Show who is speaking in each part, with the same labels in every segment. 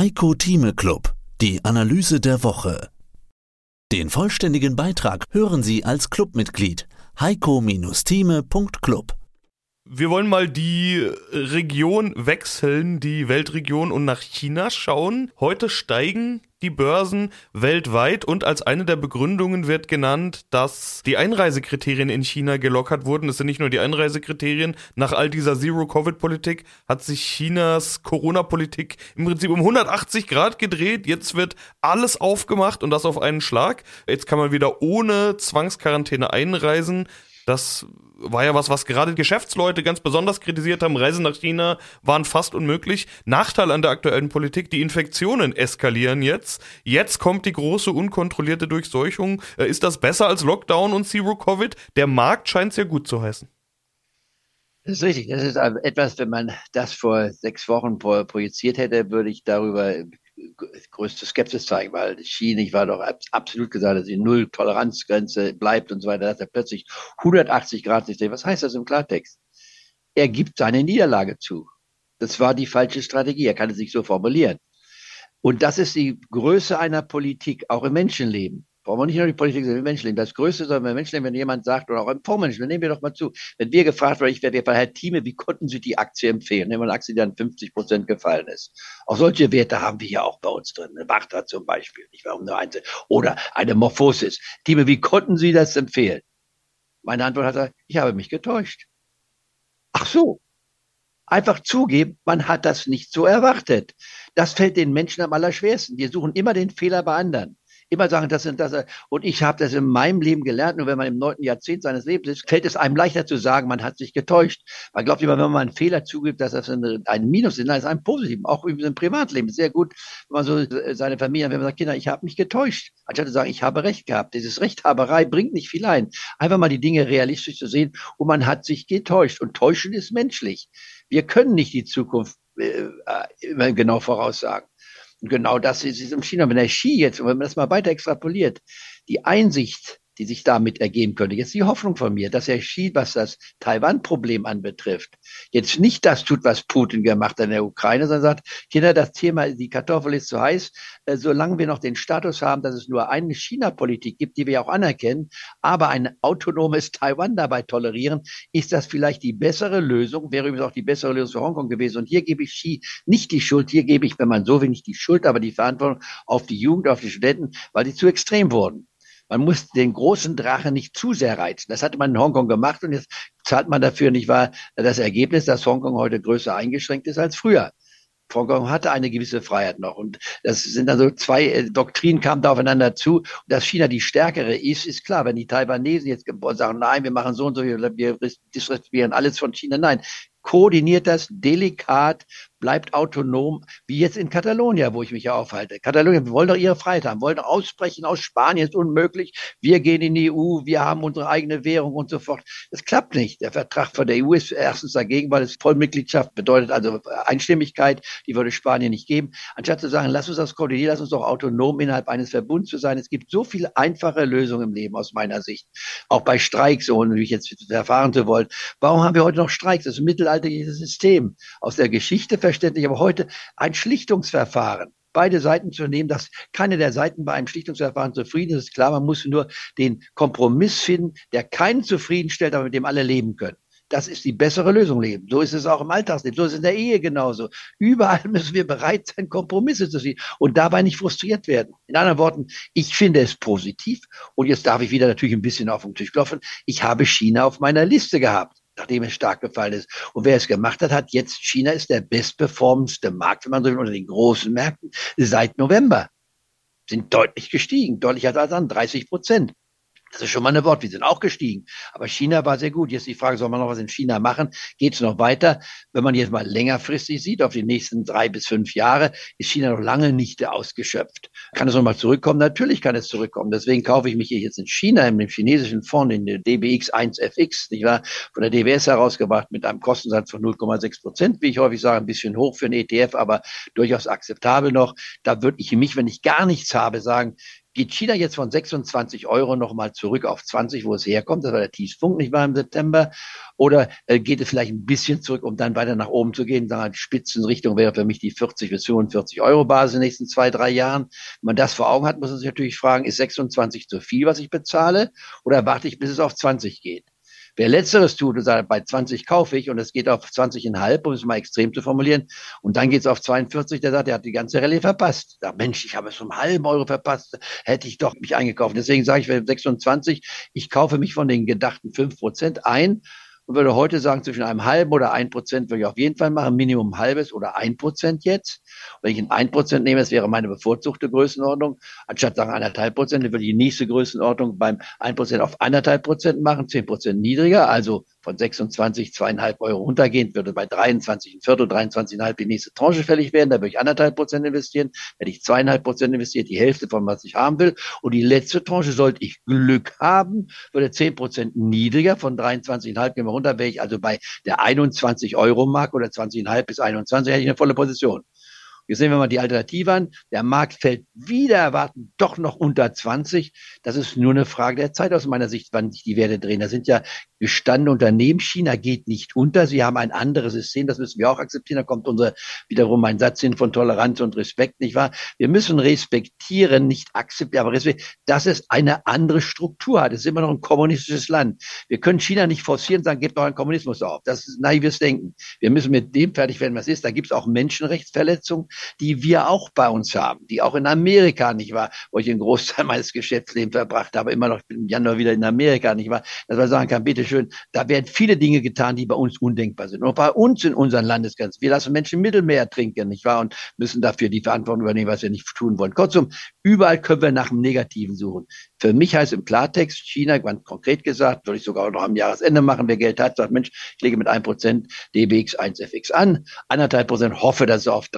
Speaker 1: Heiko Thieme Club, die Analyse der Woche. Den vollständigen Beitrag hören Sie als Clubmitglied heiko-thieme.club.
Speaker 2: Wir wollen mal die Region wechseln, die Weltregion und nach China schauen. Heute steigen die Börsen weltweit und als eine der Begründungen wird genannt, dass die Einreisekriterien in China gelockert wurden. Es sind nicht nur die Einreisekriterien. Nach all dieser Zero-Covid-Politik hat sich Chinas Corona-Politik im Prinzip um 180 Grad gedreht. Jetzt wird alles aufgemacht und das auf einen Schlag. Jetzt kann man wieder ohne Zwangsquarantäne einreisen. Das war ja was, was gerade Geschäftsleute ganz besonders kritisiert haben. Reisen nach China waren fast unmöglich. Nachteil an der aktuellen Politik, die Infektionen eskalieren jetzt. Jetzt kommt die große unkontrollierte Durchseuchung. Äh, ist das besser als Lockdown und Zero Covid? Der Markt scheint sehr gut zu heißen.
Speaker 3: Das ist richtig. Das ist etwas, wenn man das vor sechs Wochen projiziert hätte, würde ich darüber größte Skepsis zeigen, weil China, ich war doch absolut gesagt, dass die Null-Toleranzgrenze bleibt und so weiter, dass er plötzlich 180 Grad sich dreht. Was heißt das im Klartext? Er gibt seine Niederlage zu. Das war die falsche Strategie. Er kann es nicht so formulieren. Und das ist die Größe einer Politik, auch im Menschenleben brauchen wir nicht nur die Politik, sondern im Menschenleben. Das Größte soll im Menschenleben, wenn jemand sagt, oder auch im Vormenschenleben, nehmen wir doch mal zu, wenn wir gefragt werden, ich werde von Herr Thieme, wie konnten Sie die Aktie empfehlen? Nehmen wir eine Aktie, die an 50 Prozent gefallen ist. Auch solche Werte haben wir ja auch bei uns drin. Eine Wachta zum Beispiel, nicht warum nur eins. Oder eine Morphosis. Thieme, wie konnten Sie das empfehlen? Meine Antwort hat er, ich habe mich getäuscht. Ach so. Einfach zugeben, man hat das nicht so erwartet. Das fällt den Menschen am allerschwersten. Wir suchen immer den Fehler bei anderen immer sagen, das sind das. Und ich habe das in meinem Leben gelernt. Nur wenn man im neunten Jahrzehnt seines Lebens ist, fällt es einem leichter zu sagen, man hat sich getäuscht. Man glaubt immer, wenn man einen Fehler zugibt, dass das ein, Minus ist. Nein, ist ein Positiv. Auch im Privatleben. Sehr gut, wenn man so seine Familie, wenn man sagt, Kinder, ich habe mich getäuscht. Anstatt zu sagen, ich habe Recht gehabt. Dieses Rechthaberei bringt nicht viel ein. Einfach mal die Dinge realistisch zu sehen. Und man hat sich getäuscht. Und täuschen ist menschlich. Wir können nicht die Zukunft äh, immer genau voraussagen. Und genau das ist es im China. Wenn der Xi jetzt, wenn man das mal weiter extrapoliert, die Einsicht die sich damit ergeben könnte. Jetzt die Hoffnung von mir, dass Herr Xi, was das Taiwan-Problem anbetrifft, jetzt nicht das tut, was Putin gemacht hat in der Ukraine, sondern sagt, Kinder, das Thema, die Kartoffel ist zu heiß, äh, solange wir noch den Status haben, dass es nur eine China-Politik gibt, die wir auch anerkennen, aber ein autonomes Taiwan dabei tolerieren, ist das vielleicht die bessere Lösung, wäre übrigens auch die bessere Lösung für Hongkong gewesen. Und hier gebe ich Xi nicht die Schuld, hier gebe ich, wenn man so will, nicht die Schuld, aber die Verantwortung auf die Jugend, auf die Studenten, weil die zu extrem wurden. Man muss den großen Drachen nicht zu sehr reizen. Das hatte man in Hongkong gemacht und jetzt zahlt man dafür nicht wahr das Ergebnis, dass Hongkong heute größer eingeschränkt ist als früher. Hongkong hatte eine gewisse Freiheit noch. Und das sind also zwei äh, Doktrinen kamen da aufeinander zu. Und dass China die stärkere ist, ist klar. Wenn die Taiwanesen jetzt sagen, nein, wir machen so und so, wir disrespektieren alles von China. Nein, koordiniert das delikat, bleibt autonom, wie jetzt in Katalonien, wo ich mich ja aufhalte. Katalonien, wir wollen doch ihre Freiheit haben, wollen doch ausbrechen aus Spanien, ist unmöglich. Wir gehen in die EU, wir haben unsere eigene Währung und so fort. Das klappt nicht. Der Vertrag von der EU ist erstens dagegen, weil es Vollmitgliedschaft bedeutet, also Einstimmigkeit, die würde Spanien nicht geben. Anstatt zu sagen, lass uns das koordinieren, lass uns doch autonom innerhalb eines Verbunds zu sein. Es gibt so viele einfache Lösungen im Leben aus meiner Sicht. Auch bei Streiks, ohne mich jetzt erfahren zu wollen. Warum haben wir heute noch Streiks? Das ist ein mittelalterliches System. Aus der Geschichte verständlich, aber heute ein Schlichtungsverfahren beide Seiten zu nehmen, dass keine der Seiten bei einem Schlichtungsverfahren zufrieden ist. ist klar, man muss nur den Kompromiss finden, der keinen zufriedenstellt, aber mit dem alle leben können. Das ist die bessere Lösung leben. So ist es auch im Alltagsleben. So ist es in der Ehe genauso. Überall müssen wir bereit sein, Kompromisse zu ziehen und dabei nicht frustriert werden. In anderen Worten, ich finde es positiv. Und jetzt darf ich wieder natürlich ein bisschen auf den Tisch klopfen. Ich habe China auf meiner Liste gehabt nachdem es stark gefallen ist. Und wer es gemacht hat, hat jetzt, China ist der bestperformendste Markt, wenn man so will, unter den großen Märkten seit November. Sind deutlich gestiegen, deutlicher als an, 30 Prozent. Das ist schon mal eine Wort. Wir sind auch gestiegen. Aber China war sehr gut. Jetzt die Frage, soll man noch was in China machen? Geht es noch weiter? Wenn man jetzt mal längerfristig sieht, auf die nächsten drei bis fünf Jahre, ist China noch lange nicht ausgeschöpft. Kann es nochmal zurückkommen? Natürlich kann es zurückkommen. Deswegen kaufe ich mich hier jetzt in China, in dem chinesischen Fonds, in der DBX 1FX, nicht wahr? Von der DWS herausgebracht mit einem Kostensatz von 0,6 Prozent, wie ich häufig sage, ein bisschen hoch für einen ETF, aber durchaus akzeptabel noch. Da würde ich mich, wenn ich gar nichts habe, sagen, Geht China jetzt von 26 Euro nochmal zurück auf 20, wo es herkommt? Das war der Tiefpunkt, nicht wahr, im September? Oder äh, geht es vielleicht ein bisschen zurück, um dann weiter nach oben zu gehen? Sagen, Spitzenrichtung wäre für mich die 40 bis 45 Euro Basis in den nächsten zwei, drei Jahren. Wenn man das vor Augen hat, muss man sich natürlich fragen, ist 26 zu viel, was ich bezahle? Oder warte ich, bis es auf 20 geht? Wer Letzteres tut und sagt, bei 20 kaufe ich und es geht auf 20,5, um es mal extrem zu formulieren, und dann geht es auf 42, der sagt, der hat die ganze Rallye verpasst. Da Mensch, ich habe es um halben Euro verpasst, hätte ich doch mich eingekauft. Deswegen sage ich, für 26, ich kaufe mich von den gedachten 5 Prozent ein und würde heute sagen, zwischen einem halben oder ein Prozent würde ich auf jeden Fall machen, Minimum halbes oder ein Prozent jetzt. wenn ich ein ein Prozent nehme, das wäre meine bevorzugte Größenordnung, anstatt sagen anderthalb Prozent, dann würde ich die nächste Größenordnung beim ein Prozent auf anderthalb Prozent machen, zehn Prozent niedriger, also von 26, zweieinhalb Euro runtergehend, würde bei 23 ein Viertel, 23,5 die nächste Tranche fällig werden, da würde ich anderthalb Prozent investieren, hätte ich zweieinhalb Prozent investiert, die Hälfte von was ich haben will. Und die letzte Tranche sollte ich Glück haben, würde zehn Prozent niedriger, von 23,5 gehen wir runter, wäre ich also bei der 21 Euro Mark oder 20,5 bis 21, hätte ich eine volle Position. Jetzt sehen wir mal die Alternative an. Der Markt fällt wieder erwarten doch noch unter 20. Das ist nur eine Frage der Zeit aus meiner Sicht, wann sich die Werte drehen. Da sind ja gestandene Unternehmen. China geht nicht unter. Sie haben ein anderes System. Das müssen wir auch akzeptieren. Da kommt unser wiederum ein Satz hin von Toleranz und Respekt, nicht wahr? Wir müssen respektieren, nicht akzeptieren, aber respektieren, dass es eine andere Struktur hat. Es ist immer noch ein kommunistisches Land. Wir können China nicht forcieren, sagen, gebt doch einen Kommunismus auf. Das ist naives Denken. Wir müssen mit dem fertig werden, was ist. Da gibt es auch Menschenrechtsverletzungen die wir auch bei uns haben, die auch in Amerika nicht war, wo ich einen Großteil meines Geschäftslebens verbracht habe, immer noch im Januar wieder in Amerika nicht war, dass man sagen kann, bitteschön, da werden viele Dinge getan, die bei uns undenkbar sind. Und bei uns in unseren Landesgrenzen. Wir lassen Menschen Mittelmeer trinken, nicht wahr? Und müssen dafür die Verantwortung übernehmen, was wir nicht tun wollen. Kurzum, überall können wir nach dem Negativen suchen. Für mich heißt im Klartext, China, konkret gesagt, würde ich sogar noch am Jahresende machen, wer Geld hat, sagt, Mensch, ich lege mit 1% DBX 1FX an, anderthalb Prozent, hoffe, dass es auf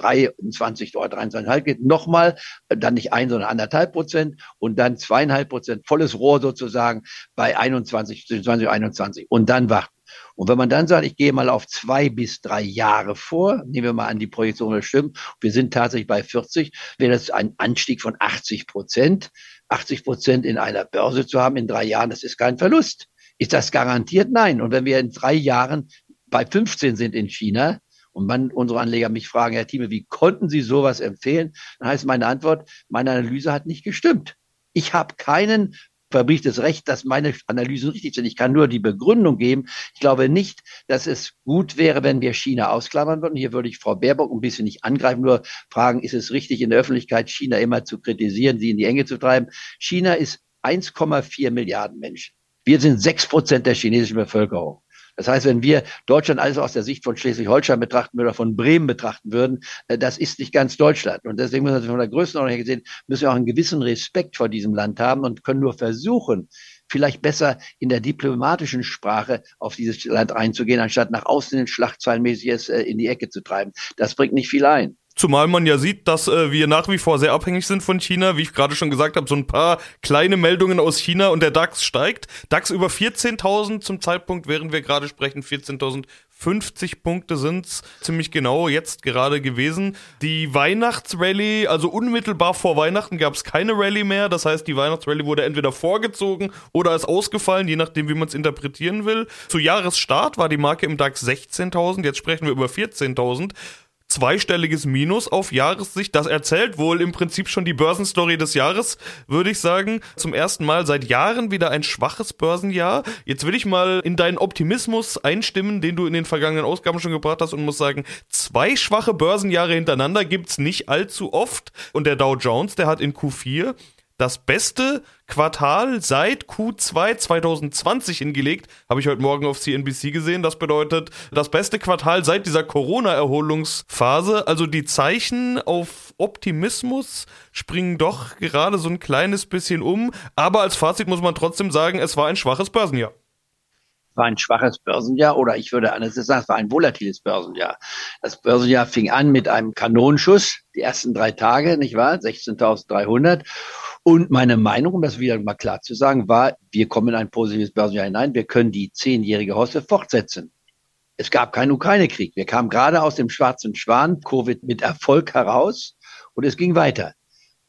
Speaker 3: 23 oder 23,5 geht, nochmal, dann nicht ein, sondern anderthalb Prozent und dann zweieinhalb Prozent, volles Rohr sozusagen bei 21, 20, 21 und dann warten. Und wenn man dann sagt, ich gehe mal auf zwei bis drei Jahre vor, nehmen wir mal an, die Projektion stimmt, wir sind tatsächlich bei 40, wäre das ein Anstieg von 80 Prozent. 80 Prozent in einer Börse zu haben in drei Jahren, das ist kein Verlust. Ist das garantiert? Nein. Und wenn wir in drei Jahren bei 15 sind in China, und man, unsere Anleger mich fragen, Herr Thieme, wie konnten Sie sowas empfehlen? Dann heißt meine Antwort, meine Analyse hat nicht gestimmt. Ich habe keinen verbrieftes Recht, dass meine Analysen richtig sind. Ich kann nur die Begründung geben. Ich glaube nicht, dass es gut wäre, wenn wir China ausklammern würden. Hier würde ich Frau Baerbock ein bisschen nicht angreifen, nur fragen, ist es richtig, in der Öffentlichkeit China immer zu kritisieren, sie in die Enge zu treiben? China ist 1,4 Milliarden Menschen. Wir sind sechs Prozent der chinesischen Bevölkerung. Das heißt, wenn wir Deutschland alles aus der Sicht von Schleswig-Holstein betrachten oder von Bremen betrachten würden, äh, das ist nicht ganz Deutschland. Und deswegen müssen wir von der Größenordnung her gesehen, müssen wir auch einen gewissen Respekt vor diesem Land haben und können nur versuchen, vielleicht besser in der diplomatischen Sprache auf dieses Land einzugehen, anstatt nach außen in Schlachtzeilenmäßig es äh, in die Ecke zu treiben. Das bringt nicht viel ein.
Speaker 2: Zumal man ja sieht, dass äh, wir nach wie vor sehr abhängig sind von China. Wie ich gerade schon gesagt habe, so ein paar kleine Meldungen aus China und der DAX steigt. DAX über 14.000 zum Zeitpunkt, während wir gerade sprechen, 14.050 Punkte sind's ziemlich genau jetzt gerade gewesen. Die Weihnachtsrallye, also unmittelbar vor Weihnachten gab es keine Rallye mehr. Das heißt, die Weihnachtsrallye wurde entweder vorgezogen oder ist ausgefallen, je nachdem, wie man es interpretieren will. Zu Jahresstart war die Marke im DAX 16.000. Jetzt sprechen wir über 14.000 zweistelliges Minus auf Jahressicht. Das erzählt wohl im Prinzip schon die Börsenstory des Jahres, würde ich sagen. Zum ersten Mal seit Jahren wieder ein schwaches Börsenjahr. Jetzt will ich mal in deinen Optimismus einstimmen, den du in den vergangenen Ausgaben schon gebracht hast und muss sagen, zwei schwache Börsenjahre hintereinander gibt's nicht allzu oft. Und der Dow Jones, der hat in Q4 das beste Quartal seit Q2 2020 hingelegt. Habe ich heute Morgen auf CNBC gesehen. Das bedeutet das beste Quartal seit dieser Corona-Erholungsphase. Also die Zeichen auf Optimismus springen doch gerade so ein kleines bisschen um. Aber als Fazit muss man trotzdem sagen, es war ein schwaches Börsenjahr
Speaker 3: war ein schwaches Börsenjahr oder ich würde anders sagen, es war ein volatiles Börsenjahr. Das Börsenjahr fing an mit einem Kanonenschuss, die ersten drei Tage, nicht wahr? 16.300. Und meine Meinung, um das wieder mal klar zu sagen, war, wir kommen in ein positives Börsenjahr hinein. Wir können die zehnjährige Hosse fortsetzen. Es gab keinen Ukraine-Krieg. Wir kamen gerade aus dem schwarzen Schwan, Covid mit Erfolg heraus und es ging weiter.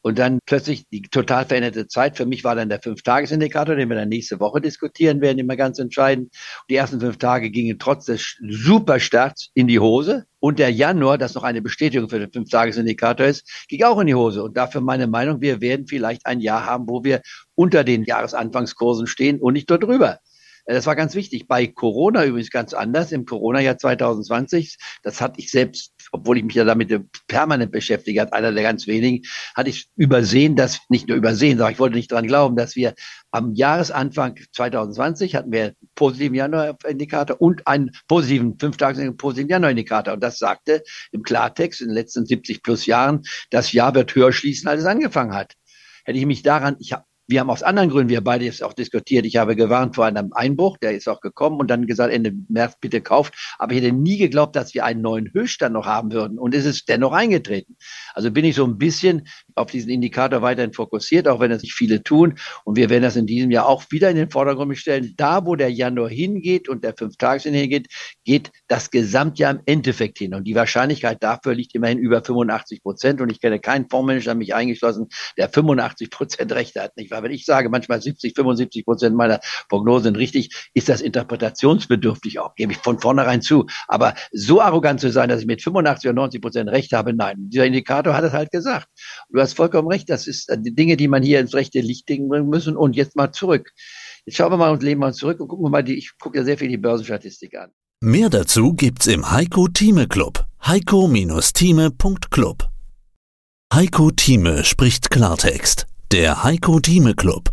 Speaker 3: Und dann plötzlich die total veränderte Zeit. Für mich war dann der Fünf-Tages-Indikator, den wir dann nächste Woche diskutieren werden, immer ganz entscheidend. Die ersten fünf Tage gingen trotz des Superstarts in die Hose. Und der Januar, das noch eine Bestätigung für den Fünf-Tages-Indikator ist, ging auch in die Hose. Und dafür meine Meinung, wir werden vielleicht ein Jahr haben, wo wir unter den Jahresanfangskursen stehen und nicht dort drüber. Das war ganz wichtig. Bei Corona übrigens ganz anders. Im Corona-Jahr 2020, das hatte ich selbst, obwohl ich mich ja damit permanent beschäftige, hat einer der ganz wenigen, hatte ich übersehen, dass, nicht nur übersehen, sondern ich wollte nicht dran glauben, dass wir am Jahresanfang 2020 hatten wir einen positiven Januar-Indikator und einen positiven, fünf Tage positiven Januar-Indikator. Und das sagte im Klartext in den letzten 70 plus Jahren, das Jahr wird höher schließen, als es angefangen hat. Hätte ich mich daran, ich habe wir haben aus anderen Gründen, wir beide jetzt auch diskutiert. Ich habe gewarnt vor einem Einbruch, der ist auch gekommen und dann gesagt, Ende März bitte kauft. Aber ich hätte nie geglaubt, dass wir einen neuen Höchststand noch haben würden. Und es ist dennoch eingetreten. Also bin ich so ein bisschen auf diesen Indikator weiterhin fokussiert, auch wenn es nicht viele tun. Und wir werden das in diesem Jahr auch wieder in den Vordergrund stellen. Da, wo der Januar hingeht und der fünf Tages hingeht, geht das Gesamtjahr im Endeffekt hin. Und die Wahrscheinlichkeit dafür liegt immerhin über 85 Prozent. Und ich kenne keinen Fondsmanager, mich eingeschlossen, der 85 Prozent Rechte hat. Nicht weil wenn ich sage, manchmal 70, 75 Prozent meiner Prognosen sind richtig, ist das interpretationsbedürftig auch, gebe ich von vornherein zu. Aber so arrogant zu sein, dass ich mit 85 oder 90 Prozent Recht habe, nein. Dieser Indikator hat es halt gesagt. Du hast vollkommen recht, das ist äh, die Dinge, die man hier ins rechte Licht bringen müssen. Und jetzt mal zurück. Jetzt schauen wir mal und leben mal zurück und gucken wir mal die, ich gucke ja sehr viel die Börsenstatistik an.
Speaker 1: Mehr dazu gibt's im Heiko Thieme Club. Heiko-Thieme.club Heiko Thieme spricht Klartext. Der Heiko Thieme Club.